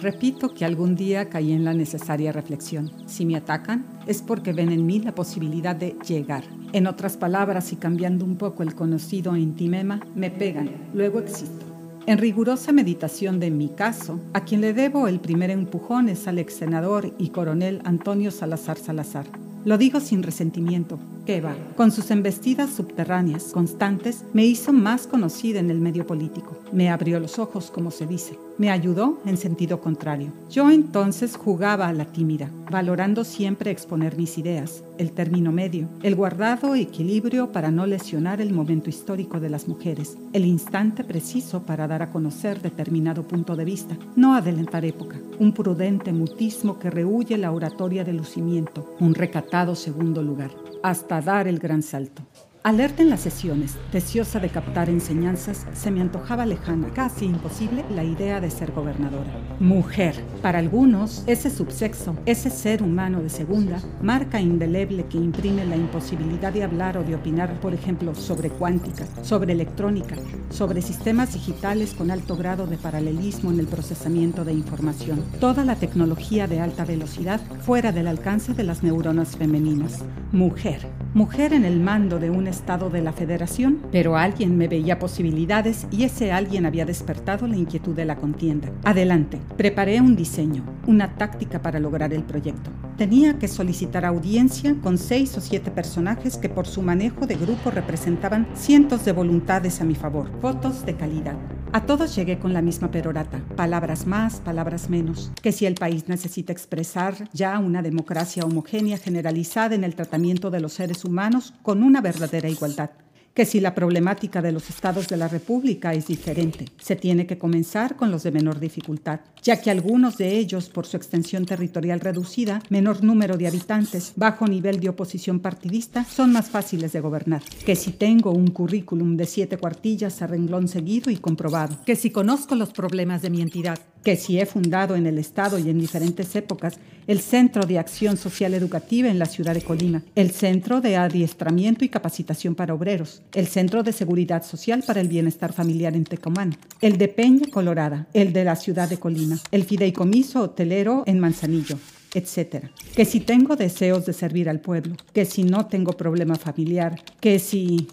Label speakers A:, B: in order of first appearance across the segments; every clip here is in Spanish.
A: Repito que algún día caí en la necesaria reflexión. Si me atacan, es porque ven en mí la posibilidad de llegar. En otras palabras, y cambiando un poco el conocido intimema, me pegan, luego existo. En rigurosa meditación de mi caso, a quien le debo el primer empujón es al ex senador y coronel Antonio Salazar Salazar. Lo digo sin resentimiento, que va, con sus embestidas subterráneas constantes, me hizo más conocida en el medio político. Me abrió los ojos, como se dice me ayudó en sentido contrario. Yo entonces jugaba a la tímida, valorando siempre exponer mis ideas, el término medio, el guardado equilibrio para no lesionar el momento histórico de las mujeres, el instante preciso para dar a conocer determinado punto de vista, no adelantar época, un prudente mutismo que rehuye la oratoria de lucimiento, un recatado segundo lugar, hasta dar el gran salto. Alerta en las sesiones, deseosa de captar enseñanzas, se me antojaba lejana, casi imposible, la idea de ser gobernadora. Mujer. Para algunos, ese subsexo, ese ser humano de segunda, marca indeleble que imprime la imposibilidad de hablar o de opinar, por ejemplo, sobre cuántica, sobre electrónica, sobre sistemas digitales con alto grado de paralelismo en el procesamiento de información. Toda la tecnología de alta velocidad fuera del alcance de las neuronas femeninas. Mujer. Mujer en el mando de un Estado de la Federación, pero alguien me veía posibilidades y ese alguien había despertado la inquietud de la contienda. Adelante, preparé un diseño, una táctica para lograr el proyecto. Tenía que solicitar audiencia con seis o siete personajes que por su manejo de grupo representaban cientos de voluntades a mi favor, fotos de calidad. A todos llegué con la misma perorata, palabras más, palabras menos, que si el país necesita expresar ya una democracia homogénea generalizada en el tratamiento de los seres humanos con una verdadera igualdad, que si la problemática de los estados de la República es diferente, se tiene que comenzar con los de menor dificultad, ya que algunos de ellos, por su extensión territorial reducida, menor número de habitantes, bajo nivel de oposición partidista, son más fáciles de gobernar, que si tengo un currículum de siete cuartillas a renglón seguido y comprobado, que si conozco los problemas de mi entidad, que si he fundado en el Estado y en diferentes épocas el Centro de Acción Social Educativa en la ciudad de Colima, el Centro de Adiestramiento y Capacitación para Obreros, el Centro de Seguridad Social para el Bienestar Familiar en Tecomán, el de Peña Colorada, el de la ciudad de Colima, el Fideicomiso Hotelero en Manzanillo, etc. Que si tengo deseos de servir al pueblo, que si no tengo problema familiar, que si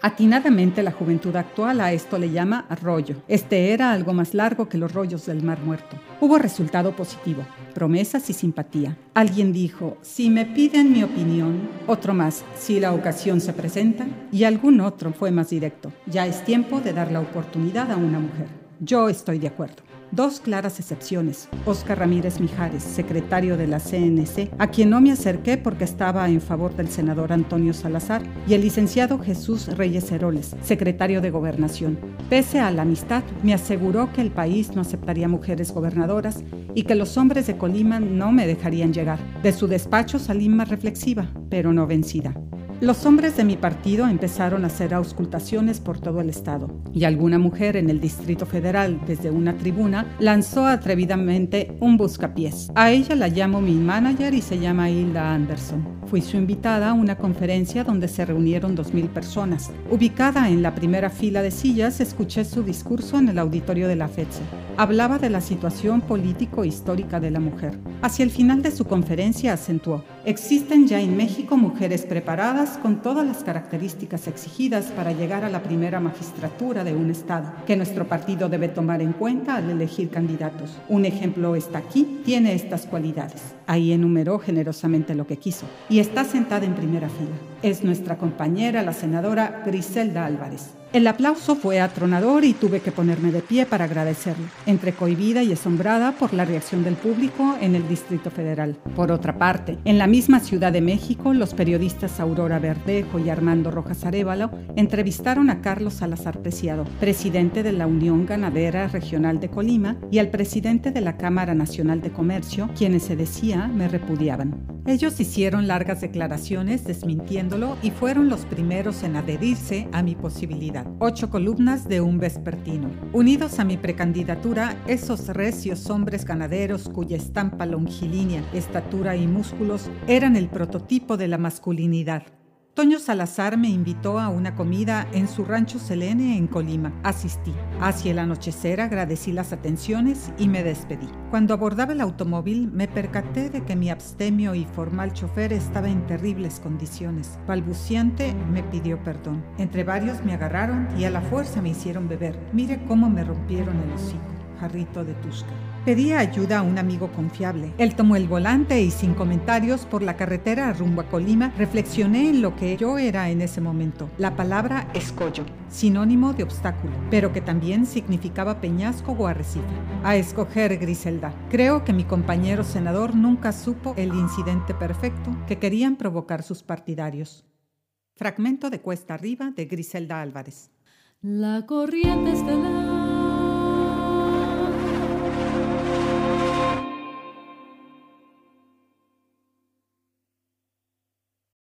A: Atinadamente la juventud actual a esto le llama rollo. Este era algo más largo que los rollos del mar muerto. Hubo resultado positivo, promesas y simpatía. Alguien dijo, si me piden mi opinión, otro más, si la ocasión se presenta, y algún otro fue más directo. Ya es tiempo de dar la oportunidad a una mujer. Yo estoy de acuerdo. Dos claras excepciones. Oscar Ramírez Mijares, secretario de la CNC, a quien no me acerqué porque estaba en favor del senador Antonio Salazar, y el licenciado Jesús Reyes Heroles, secretario de Gobernación. Pese a la amistad, me aseguró que el país no aceptaría mujeres gobernadoras y que los hombres de Colima no me dejarían llegar. De su despacho salí más reflexiva, pero no vencida. Los hombres de mi partido empezaron a hacer auscultaciones por todo el estado y alguna mujer en el Distrito Federal desde una tribuna lanzó atrevidamente un buscapiés. A ella la llamo mi manager y se llama Hilda Anderson. Fui su invitada a una conferencia donde se reunieron 2.000 personas. Ubicada en la primera fila de sillas, escuché su discurso en el auditorio de la FECE. Hablaba de la situación político-histórica de la mujer. Hacia el final de su conferencia acentuó, existen ya en México mujeres preparadas con todas las características exigidas para llegar a la primera magistratura de un Estado, que nuestro partido debe tomar en cuenta al elegir candidatos. Un ejemplo está aquí, tiene estas cualidades. Ahí enumeró generosamente lo que quiso y está sentada en primera fila. Es nuestra compañera, la senadora Griselda Álvarez. El aplauso fue atronador y tuve que ponerme de pie para agradecerlo, entre cohibida y asombrada por la reacción del público en el Distrito Federal. Por otra parte, en la misma Ciudad de México, los periodistas Aurora Verdejo y Armando Rojas Arevalo entrevistaron a Carlos Salazar Preciado, presidente de la Unión Ganadera Regional de Colima, y al presidente de la Cámara Nacional de Comercio, quienes se decía me repudiaban. Ellos hicieron largas declaraciones y fueron los primeros en adherirse a mi posibilidad Ocho columnas de un vespertino. Unidos a mi precandidatura, esos recios hombres ganaderos cuya estampa longilínea, estatura y músculos eran el prototipo de la masculinidad Toño Salazar me invitó a una comida en su rancho Selene en Colima. Asistí. Hacia el anochecer agradecí las atenciones y me despedí. Cuando abordaba el automóvil me percaté de que mi abstemio y formal chofer estaba en terribles condiciones. Balbuciante me pidió perdón. Entre varios me agarraron y a la fuerza me hicieron beber. Mire cómo me rompieron el hocico. Jarrito de Tusca. Pedí ayuda a un amigo confiable. Él tomó el volante y sin comentarios por la carretera rumbo a Colima reflexioné en lo que yo era en ese momento. La palabra escollo, sinónimo de obstáculo, pero que también significaba peñasco o arrecife. A escoger Griselda. Creo que mi compañero senador nunca supo el incidente perfecto que querían provocar sus partidarios. Fragmento de Cuesta Arriba de Griselda Álvarez.
B: La corriente estelar